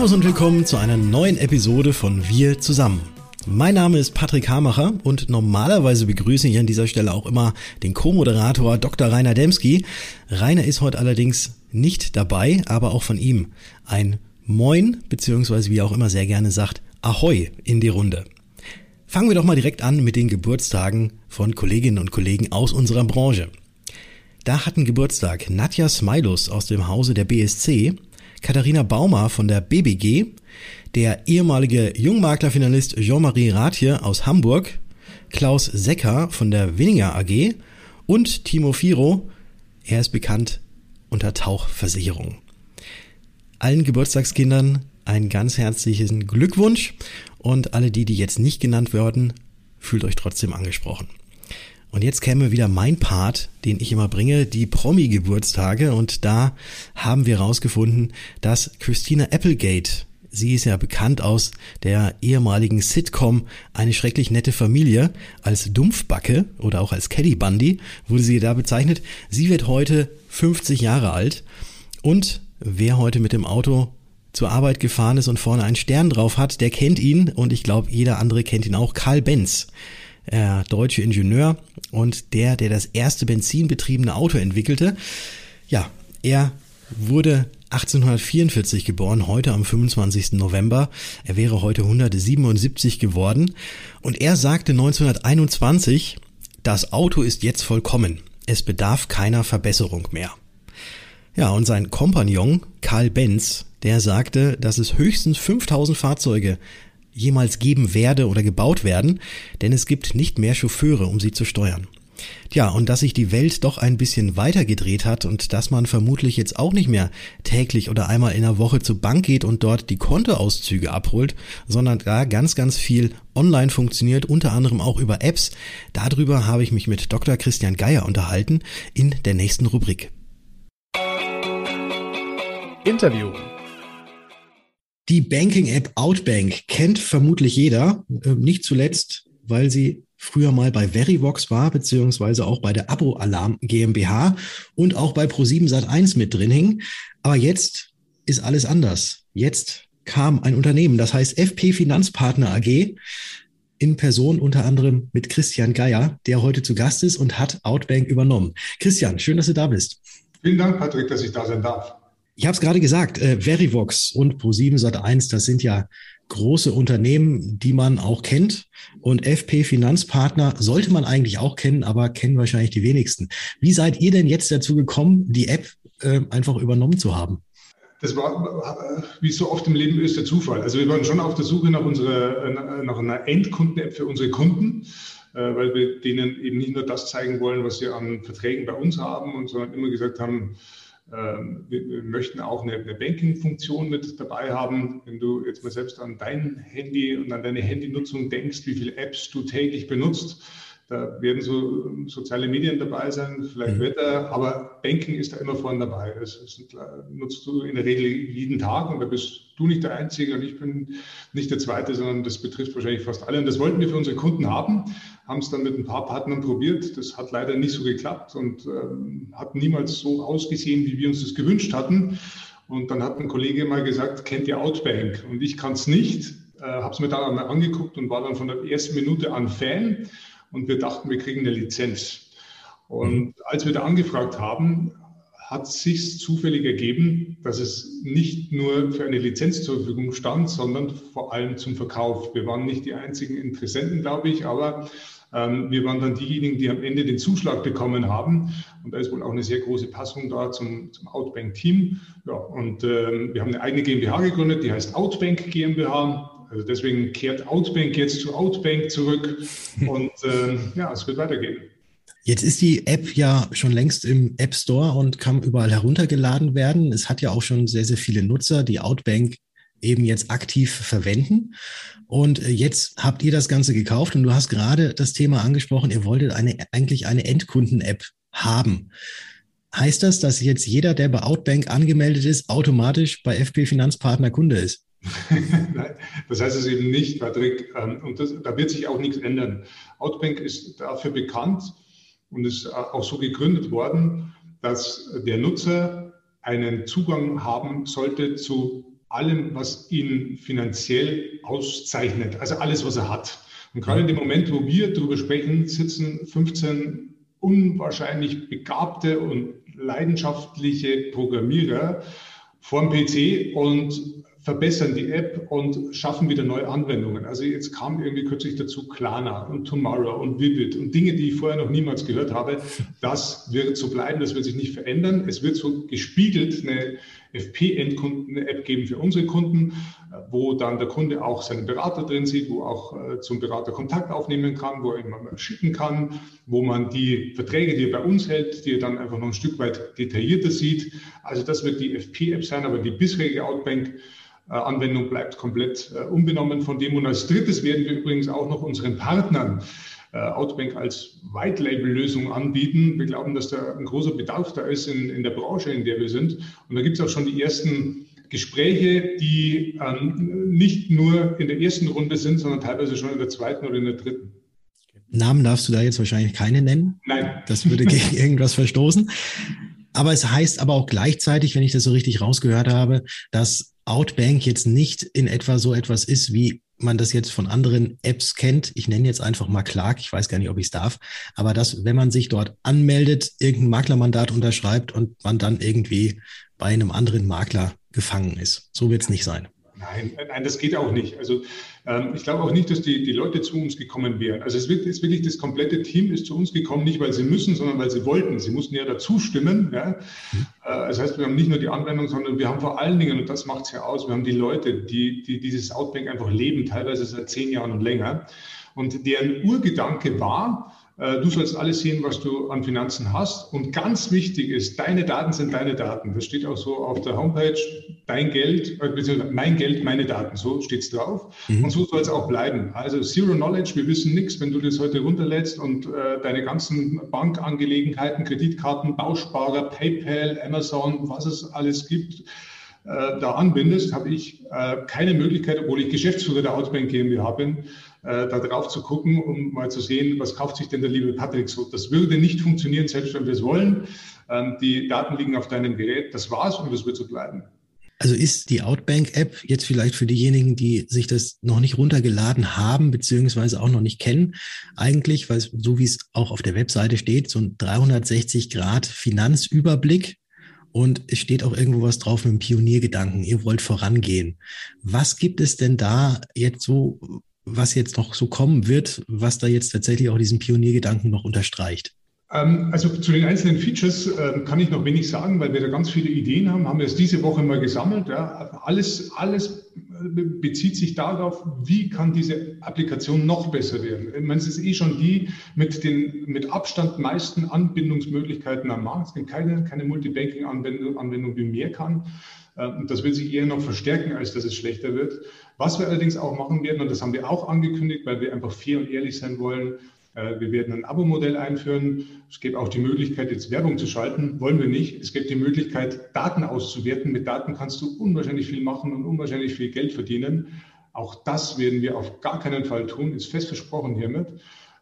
Servus und willkommen zu einer neuen Episode von Wir zusammen. Mein Name ist Patrick Hamacher und normalerweise begrüße ich an dieser Stelle auch immer den Co-Moderator Dr. Rainer Demski. Rainer ist heute allerdings nicht dabei, aber auch von ihm ein Moin, beziehungsweise wie er auch immer sehr gerne sagt, Ahoi in die Runde. Fangen wir doch mal direkt an mit den Geburtstagen von Kolleginnen und Kollegen aus unserer Branche. Da hatten Geburtstag Nadja Smilus aus dem Hause der BSC, Katharina Baumer von der BBG, der ehemalige Jungmaklerfinalist Jean-Marie Rathje aus Hamburg, Klaus Secker von der Winninger AG und Timo Firo, er ist bekannt unter Tauchversicherung. Allen Geburtstagskindern einen ganz herzlichen Glückwunsch. Und alle die, die jetzt nicht genannt werden, fühlt euch trotzdem angesprochen. Und jetzt käme wieder mein Part, den ich immer bringe, die Promi-Geburtstage. Und da haben wir herausgefunden, dass Christina Applegate, sie ist ja bekannt aus der ehemaligen Sitcom Eine schrecklich nette Familie, als Dumpfbacke oder auch als Caddy Bundy wurde sie da bezeichnet. Sie wird heute 50 Jahre alt. Und wer heute mit dem Auto zur Arbeit gefahren ist und vorne einen Stern drauf hat, der kennt ihn und ich glaube, jeder andere kennt ihn auch. Karl Benz äh, deutsche Ingenieur und der, der das erste benzinbetriebene Auto entwickelte. Ja, er wurde 1844 geboren, heute am 25. November. Er wäre heute 177 geworden. Und er sagte 1921, das Auto ist jetzt vollkommen. Es bedarf keiner Verbesserung mehr. Ja, und sein Kompagnon Karl Benz, der sagte, dass es höchstens 5000 Fahrzeuge jemals geben werde oder gebaut werden, denn es gibt nicht mehr Chauffeure, um sie zu steuern. Tja, und dass sich die Welt doch ein bisschen weiter gedreht hat und dass man vermutlich jetzt auch nicht mehr täglich oder einmal in der Woche zur Bank geht und dort die Kontoauszüge abholt, sondern da ganz, ganz viel online funktioniert, unter anderem auch über Apps. Darüber habe ich mich mit Dr. Christian Geier unterhalten in der nächsten Rubrik. Interview. Die Banking-App Outbank kennt vermutlich jeder, äh, nicht zuletzt, weil sie früher mal bei Verivox war, beziehungsweise auch bei der Abo-Alarm GmbH und auch bei Pro7 Sat1 mit drin hing. Aber jetzt ist alles anders. Jetzt kam ein Unternehmen, das heißt FP Finanzpartner AG, in Person unter anderem mit Christian Geier, der heute zu Gast ist und hat Outbank übernommen. Christian, schön, dass du da bist. Vielen Dank, Patrick, dass ich da sein darf. Ich habe es gerade gesagt, äh, Verivox und Pro7 Sat1, das sind ja große Unternehmen, die man auch kennt. Und FP Finanzpartner sollte man eigentlich auch kennen, aber kennen wahrscheinlich die wenigsten. Wie seid ihr denn jetzt dazu gekommen, die App äh, einfach übernommen zu haben? Das war, wie so oft im Leben ist, der Zufall. Also wir waren schon auf der Suche nach, unserer, nach einer Endkunden-App für unsere Kunden, äh, weil wir denen eben nicht nur das zeigen wollen, was sie an Verträgen bei uns haben, sondern immer gesagt haben, wir möchten auch eine, eine Banking-Funktion mit dabei haben. Wenn du jetzt mal selbst an dein Handy und an deine Handynutzung denkst, wie viele Apps du täglich benutzt, da werden so ähm, soziale Medien dabei sein, vielleicht mhm. Wetter, aber Banking ist da immer vorne dabei. Das, das nutzt du in der Regel jeden Tag und da bist du nicht der Einzige und ich bin nicht der Zweite, sondern das betrifft wahrscheinlich fast alle. Und das wollten wir für unsere Kunden haben, haben es dann mit ein paar Partnern probiert. Das hat leider nicht so geklappt und ähm, hat niemals so ausgesehen, wie wir uns das gewünscht hatten. Und dann hat ein Kollege mal gesagt, kennt ihr Outbank? Und ich kann es nicht, äh, habe es mir dann einmal angeguckt und war dann von der ersten Minute an Fan und wir dachten, wir kriegen eine Lizenz. Und mhm. als wir da angefragt haben, hat sich zufällig ergeben, dass es nicht nur für eine Lizenz zur Verfügung stand, sondern vor allem zum Verkauf. Wir waren nicht die einzigen Interessenten, glaube ich, aber ähm, wir waren dann diejenigen, die am Ende den Zuschlag bekommen haben. Und da ist wohl auch eine sehr große Passung da zum, zum Outbank-Team. Ja, und ähm, wir haben eine eigene GmbH gegründet, die heißt Outbank GmbH. Also deswegen kehrt Outbank jetzt zu Outbank zurück und äh, ja, es wird weitergehen. Jetzt ist die App ja schon längst im App Store und kann überall heruntergeladen werden. Es hat ja auch schon sehr, sehr viele Nutzer, die Outbank eben jetzt aktiv verwenden. Und äh, jetzt habt ihr das Ganze gekauft und du hast gerade das Thema angesprochen, ihr wolltet eine, eigentlich eine Endkunden-App haben. Heißt das, dass jetzt jeder, der bei Outbank angemeldet ist, automatisch bei FP Finanzpartner Kunde ist? das heißt es eben nicht, Patrick. Ähm, und das, da wird sich auch nichts ändern. Outbank ist dafür bekannt und ist auch so gegründet worden, dass der Nutzer einen Zugang haben sollte zu allem, was ihn finanziell auszeichnet, also alles, was er hat. Und gerade in dem Moment, wo wir darüber sprechen, sitzen 15 unwahrscheinlich begabte und leidenschaftliche Programmierer vorm PC und verbessern die App und schaffen wieder neue Anwendungen. Also jetzt kam irgendwie kürzlich dazu Klarna und Tomorrow und Vivid und Dinge, die ich vorher noch niemals gehört habe. Das wird so bleiben, das wird sich nicht verändern. Es wird so gespiegelt eine FP-Endkunden-App geben für unsere Kunden, wo dann der Kunde auch seinen Berater drin sieht, wo auch äh, zum Berater Kontakt aufnehmen kann, wo er mal schicken kann, wo man die Verträge, die er bei uns hält, die er dann einfach noch ein Stück weit detaillierter sieht. Also das wird die FP-App sein, aber die bisherige Outbank Anwendung bleibt komplett äh, unbenommen von dem. Und als drittes werden wir übrigens auch noch unseren Partnern äh, Outbank als White-Label-Lösung anbieten. Wir glauben, dass da ein großer Bedarf da ist in, in der Branche, in der wir sind. Und da gibt es auch schon die ersten Gespräche, die ähm, nicht nur in der ersten Runde sind, sondern teilweise schon in der zweiten oder in der dritten. Namen darfst du da jetzt wahrscheinlich keine nennen. Nein. Das würde gegen irgendwas verstoßen. Aber es heißt aber auch gleichzeitig, wenn ich das so richtig rausgehört habe, dass Outbank jetzt nicht in etwa so etwas ist, wie man das jetzt von anderen Apps kennt. Ich nenne jetzt einfach mal Clark. Ich weiß gar nicht, ob ich es darf. Aber dass, wenn man sich dort anmeldet, irgendein Maklermandat unterschreibt und man dann irgendwie bei einem anderen Makler gefangen ist. So wird es nicht sein. Nein, nein, das geht auch nicht. Also ähm, ich glaube auch nicht, dass die, die Leute zu uns gekommen wären. Also es wird ist wirklich das komplette Team ist zu uns gekommen, nicht weil sie müssen, sondern weil sie wollten. Sie mussten ja dazu stimmen. Ja? Mhm. Äh, das heißt, wir haben nicht nur die Anwendung, sondern wir haben vor allen Dingen, und das macht es ja aus, wir haben die Leute, die, die dieses Outbank einfach leben, teilweise seit zehn Jahren und länger. Und deren Urgedanke war, du sollst alles sehen, was du an Finanzen hast. Und ganz wichtig ist, deine Daten sind deine Daten. Das steht auch so auf der Homepage. Dein Geld, äh, beziehungsweise mein Geld, meine Daten. So steht es drauf. Mhm. Und so soll es auch bleiben. Also Zero Knowledge, wir wissen nichts. Wenn du das heute runterlädst und äh, deine ganzen Bankangelegenheiten, Kreditkarten, Bausparer, PayPal, Amazon, was es alles gibt, äh, da anbindest, habe ich äh, keine Möglichkeit, obwohl ich Geschäftsführer der Outbank GmbH bin, äh, da drauf zu gucken, um mal zu sehen, was kauft sich denn der liebe Patrick so. Das würde nicht funktionieren, selbst wenn wir es wollen. Ähm, die Daten liegen auf deinem Gerät, das war's und das wird so bleiben. Also ist die Outbank-App jetzt vielleicht für diejenigen, die sich das noch nicht runtergeladen haben, beziehungsweise auch noch nicht kennen, eigentlich, weil so wie es auch auf der Webseite steht, so ein 360 Grad Finanzüberblick und es steht auch irgendwo was drauf mit dem Pioniergedanken. Ihr wollt vorangehen. Was gibt es denn da jetzt so, was jetzt noch so kommen wird, was da jetzt tatsächlich auch diesen Pioniergedanken noch unterstreicht? Ähm, also zu den einzelnen Features ähm, kann ich noch wenig sagen, weil wir da ganz viele Ideen haben. Haben wir es diese Woche mal gesammelt. Alles, alles bezieht sich darauf, wie kann diese Applikation noch besser werden. Ich meine, es ist eh schon die mit den mit Abstand meisten Anbindungsmöglichkeiten am Markt. Es gibt keine, keine Multibanking-Anwendung, Anwendung, die mehr kann. Ähm, und das wird sich eher noch verstärken, als dass es schlechter wird. Was wir allerdings auch machen werden, und das haben wir auch angekündigt, weil wir einfach fair und ehrlich sein wollen, äh, wir werden ein Abo-Modell einführen. Es gibt auch die Möglichkeit, jetzt Werbung zu schalten. Wollen wir nicht. Es gibt die Möglichkeit, Daten auszuwerten. Mit Daten kannst du unwahrscheinlich viel machen und unwahrscheinlich viel Geld verdienen. Auch das werden wir auf gar keinen Fall tun, ist fest versprochen hiermit.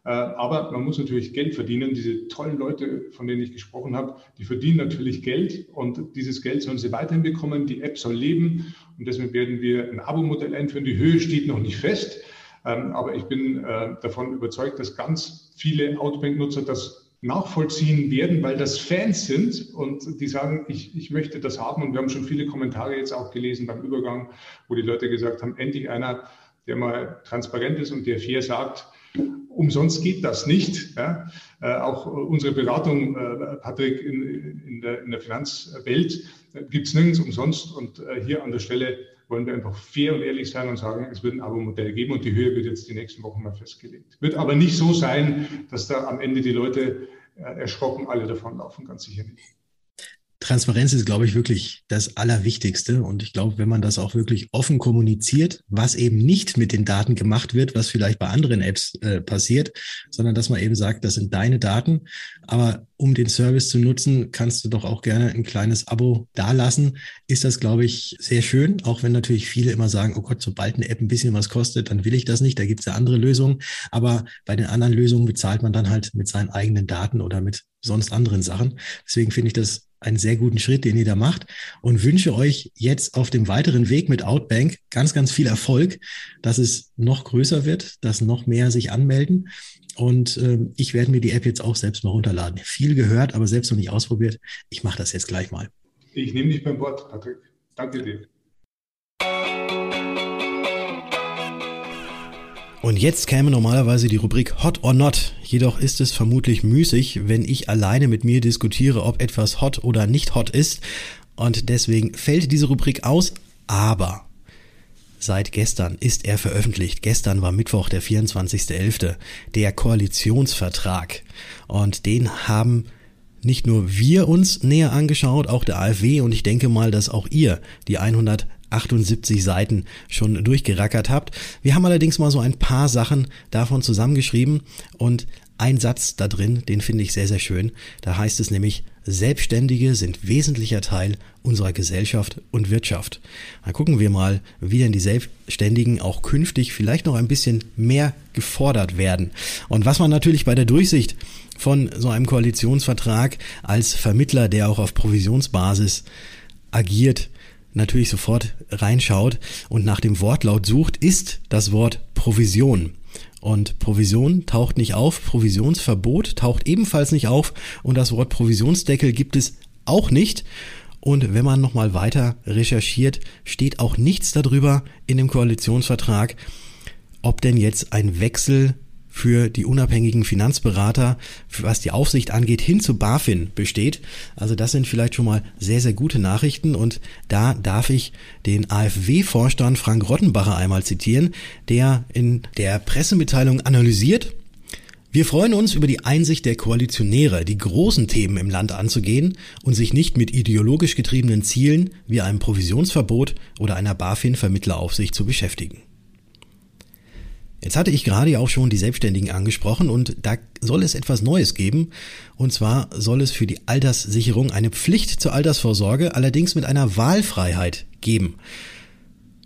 Äh, aber man muss natürlich Geld verdienen. Diese tollen Leute, von denen ich gesprochen habe, die verdienen natürlich Geld und dieses Geld sollen sie weiterhin bekommen. Die App soll leben und deswegen werden wir ein Abo-Modell einführen. Die Höhe steht noch nicht fest. Ähm, aber ich bin äh, davon überzeugt, dass ganz viele Outbank-Nutzer das nachvollziehen werden, weil das Fans sind und die sagen, ich, ich möchte das haben. Und wir haben schon viele Kommentare jetzt auch gelesen beim Übergang, wo die Leute gesagt haben, endlich einer, der mal transparent ist und der fair sagt, umsonst geht das nicht. Ja? Äh, auch unsere Beratung, äh, Patrick, in, in, der, in der Finanzwelt äh, gibt es nirgends umsonst. Und äh, hier an der Stelle wollen wir einfach fair und ehrlich sein und sagen, es wird ein Abo-Modell geben und die Höhe wird jetzt die nächsten Wochen mal festgelegt. Wird aber nicht so sein, dass da am Ende die Leute äh, erschrocken alle davonlaufen, ganz sicher nicht. Transparenz ist, glaube ich, wirklich das Allerwichtigste. Und ich glaube, wenn man das auch wirklich offen kommuniziert, was eben nicht mit den Daten gemacht wird, was vielleicht bei anderen Apps äh, passiert, sondern dass man eben sagt, das sind deine Daten. Aber um den Service zu nutzen, kannst du doch auch gerne ein kleines Abo dalassen. Ist das, glaube ich, sehr schön. Auch wenn natürlich viele immer sagen, oh Gott, sobald eine App ein bisschen was kostet, dann will ich das nicht. Da gibt es ja andere Lösungen. Aber bei den anderen Lösungen bezahlt man dann halt mit seinen eigenen Daten oder mit sonst anderen Sachen. Deswegen finde ich das einen sehr guten Schritt, den ihr da macht und wünsche euch jetzt auf dem weiteren Weg mit Outbank ganz, ganz viel Erfolg, dass es noch größer wird, dass noch mehr sich anmelden. Und äh, ich werde mir die App jetzt auch selbst mal runterladen. Viel gehört, aber selbst noch nicht ausprobiert. Ich mache das jetzt gleich mal. Ich nehme dich beim Wort, Patrick. Danke dir. Und jetzt käme normalerweise die Rubrik Hot or Not. Jedoch ist es vermutlich müßig, wenn ich alleine mit mir diskutiere, ob etwas hot oder nicht hot ist. Und deswegen fällt diese Rubrik aus. Aber seit gestern ist er veröffentlicht. Gestern war Mittwoch, der 24.11., der Koalitionsvertrag. Und den haben nicht nur wir uns näher angeschaut, auch der AfW und ich denke mal, dass auch ihr die 100 78 Seiten schon durchgerackert habt. Wir haben allerdings mal so ein paar Sachen davon zusammengeschrieben und ein Satz da drin, den finde ich sehr, sehr schön. Da heißt es nämlich, Selbstständige sind wesentlicher Teil unserer Gesellschaft und Wirtschaft. Dann gucken wir mal, wie denn die Selbstständigen auch künftig vielleicht noch ein bisschen mehr gefordert werden. Und was man natürlich bei der Durchsicht von so einem Koalitionsvertrag als Vermittler, der auch auf Provisionsbasis agiert, natürlich sofort reinschaut und nach dem Wortlaut sucht, ist das Wort Provision. Und Provision taucht nicht auf, Provisionsverbot taucht ebenfalls nicht auf und das Wort Provisionsdeckel gibt es auch nicht. Und wenn man nochmal weiter recherchiert, steht auch nichts darüber in dem Koalitionsvertrag, ob denn jetzt ein Wechsel für die unabhängigen Finanzberater, was die Aufsicht angeht, hin zu BaFin besteht. Also das sind vielleicht schon mal sehr, sehr gute Nachrichten und da darf ich den AfW-Vorstand Frank Rottenbacher einmal zitieren, der in der Pressemitteilung analysiert, wir freuen uns über die Einsicht der Koalitionäre, die großen Themen im Land anzugehen und sich nicht mit ideologisch getriebenen Zielen wie einem Provisionsverbot oder einer BaFin-Vermittleraufsicht zu beschäftigen. Jetzt hatte ich gerade ja auch schon die Selbstständigen angesprochen und da soll es etwas Neues geben. Und zwar soll es für die Alterssicherung eine Pflicht zur Altersvorsorge, allerdings mit einer Wahlfreiheit geben.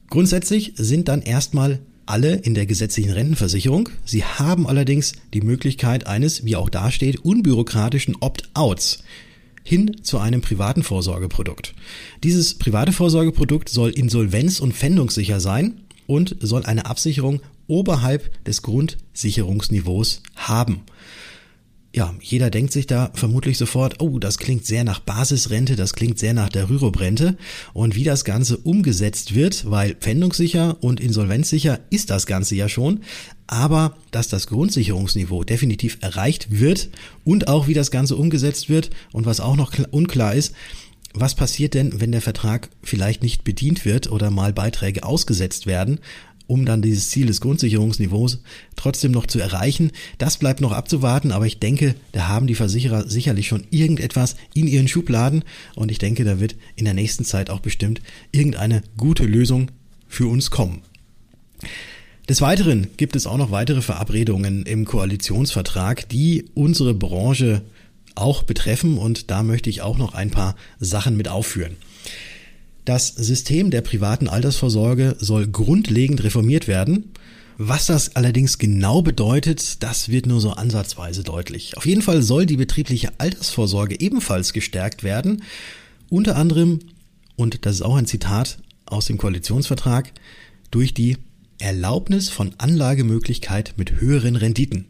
Grundsätzlich sind dann erstmal alle in der gesetzlichen Rentenversicherung. Sie haben allerdings die Möglichkeit eines, wie auch da steht, unbürokratischen Opt-outs hin zu einem privaten Vorsorgeprodukt. Dieses private Vorsorgeprodukt soll insolvenz- und pfändungssicher sein und soll eine Absicherung oberhalb des Grundsicherungsniveaus haben. Ja, jeder denkt sich da vermutlich sofort, oh, das klingt sehr nach Basisrente, das klingt sehr nach der Rürup-Rente. Und wie das Ganze umgesetzt wird, weil pfändungssicher und insolvenzsicher ist das Ganze ja schon, aber dass das Grundsicherungsniveau definitiv erreicht wird und auch wie das Ganze umgesetzt wird und was auch noch unklar ist, was passiert denn, wenn der Vertrag vielleicht nicht bedient wird oder mal Beiträge ausgesetzt werden? Um dann dieses Ziel des Grundsicherungsniveaus trotzdem noch zu erreichen. Das bleibt noch abzuwarten, aber ich denke, da haben die Versicherer sicherlich schon irgendetwas in ihren Schubladen und ich denke, da wird in der nächsten Zeit auch bestimmt irgendeine gute Lösung für uns kommen. Des Weiteren gibt es auch noch weitere Verabredungen im Koalitionsvertrag, die unsere Branche auch betreffen und da möchte ich auch noch ein paar Sachen mit aufführen. Das System der privaten Altersvorsorge soll grundlegend reformiert werden. Was das allerdings genau bedeutet, das wird nur so ansatzweise deutlich. Auf jeden Fall soll die betriebliche Altersvorsorge ebenfalls gestärkt werden. Unter anderem, und das ist auch ein Zitat aus dem Koalitionsvertrag, durch die Erlaubnis von Anlagemöglichkeit mit höheren Renditen.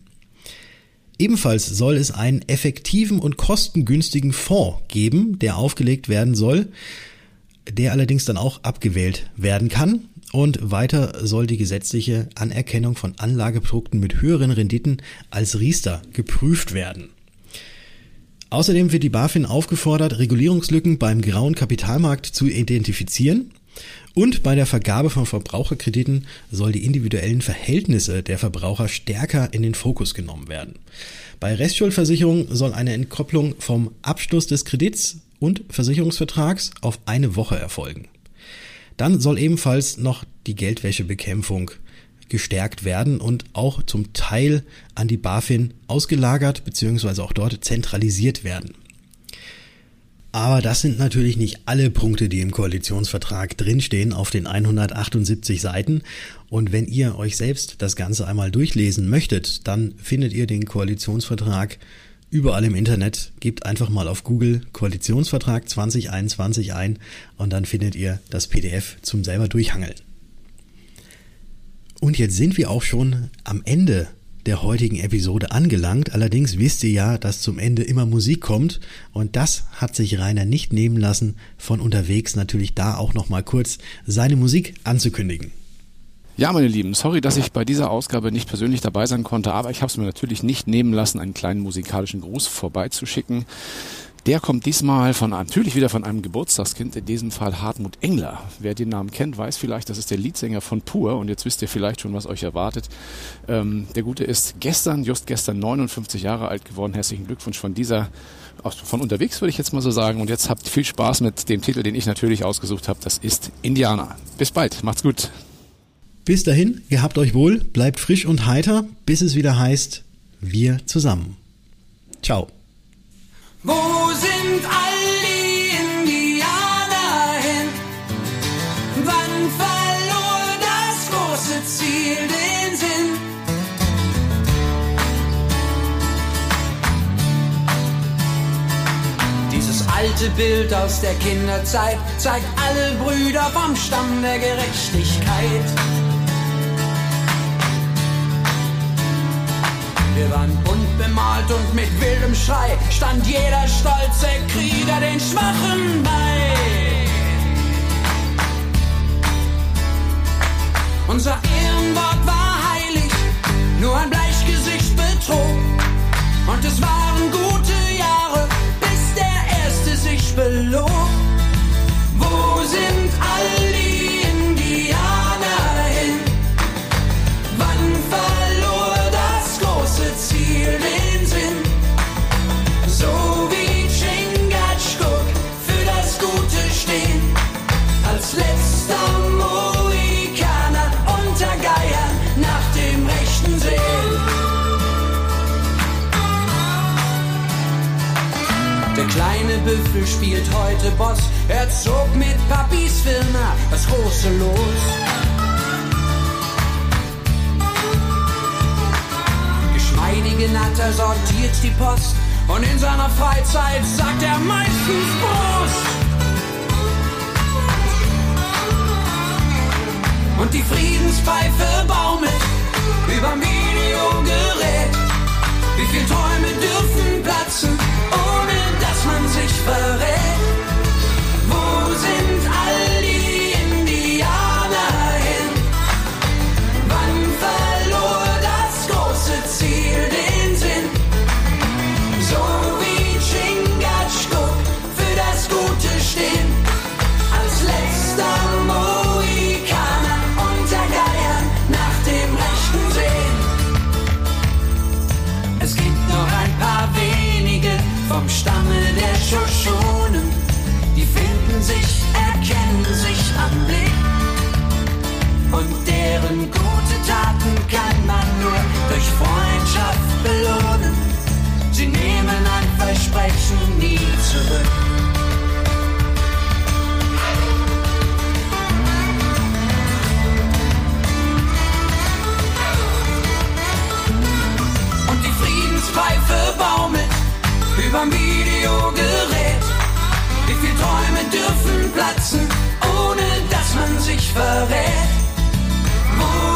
Ebenfalls soll es einen effektiven und kostengünstigen Fonds geben, der aufgelegt werden soll der allerdings dann auch abgewählt werden kann. Und weiter soll die gesetzliche Anerkennung von Anlageprodukten mit höheren Renditen als Riester geprüft werden. Außerdem wird die BaFin aufgefordert, Regulierungslücken beim grauen Kapitalmarkt zu identifizieren und bei der Vergabe von Verbraucherkrediten soll die individuellen Verhältnisse der Verbraucher stärker in den Fokus genommen werden. Bei Restschuldversicherung soll eine Entkopplung vom Abschluss des Kredits und Versicherungsvertrags auf eine Woche erfolgen. Dann soll ebenfalls noch die Geldwäschebekämpfung gestärkt werden und auch zum Teil an die BaFin ausgelagert bzw. auch dort zentralisiert werden. Aber das sind natürlich nicht alle Punkte, die im Koalitionsvertrag drinstehen auf den 178 Seiten. Und wenn ihr euch selbst das Ganze einmal durchlesen möchtet, dann findet ihr den Koalitionsvertrag überall im Internet. Gebt einfach mal auf Google Koalitionsvertrag 2021 ein und dann findet ihr das PDF zum selber durchhangeln. Und jetzt sind wir auch schon am Ende der heutigen Episode angelangt. Allerdings wisst ihr ja, dass zum Ende immer Musik kommt und das hat sich Rainer nicht nehmen lassen, von unterwegs natürlich da auch noch mal kurz seine Musik anzukündigen. Ja, meine Lieben, sorry, dass ich bei dieser Ausgabe nicht persönlich dabei sein konnte, aber ich habe es mir natürlich nicht nehmen lassen, einen kleinen musikalischen Gruß vorbeizuschicken. Der kommt diesmal von natürlich wieder von einem Geburtstagskind, in diesem Fall Hartmut Engler. Wer den Namen kennt, weiß vielleicht, das ist der Leadsänger von Pur und jetzt wisst ihr vielleicht schon, was euch erwartet. Ähm, der Gute ist gestern, just gestern 59 Jahre alt geworden. Herzlichen Glückwunsch von dieser, von unterwegs würde ich jetzt mal so sagen. Und jetzt habt viel Spaß mit dem Titel, den ich natürlich ausgesucht habe. Das ist Indianer. Bis bald, macht's gut. Bis dahin, gehabt euch wohl, bleibt frisch und heiter, bis es wieder heißt, wir zusammen. Ciao. Wo sind all die Indianer hin? Wann verlor das große Ziel den Sinn? Dieses alte Bild aus der Kinderzeit zeigt alle Brüder vom Stamm der Gerechtigkeit. Wir waren bunt bemalt und mit wildem Schrei stand jeder stolze Krieger den Schwachen bei. Unser Ehrenwort war heilig, nur ein Bleichgesicht betrog. Und es waren gute Jahre, bis der Erste sich belog. Einigen hat er sortiert die Post und in seiner Freizeit sagt er meistens Prost. Und die Friedenspfeife baumelt über Mediumgerät. Wie viele Träume dürfen platzen, ohne dass man sich verrät? Wo sind alle? baumelt überm Videogerät. Wie viele Träume dürfen platzen, ohne dass man sich verrät? Wo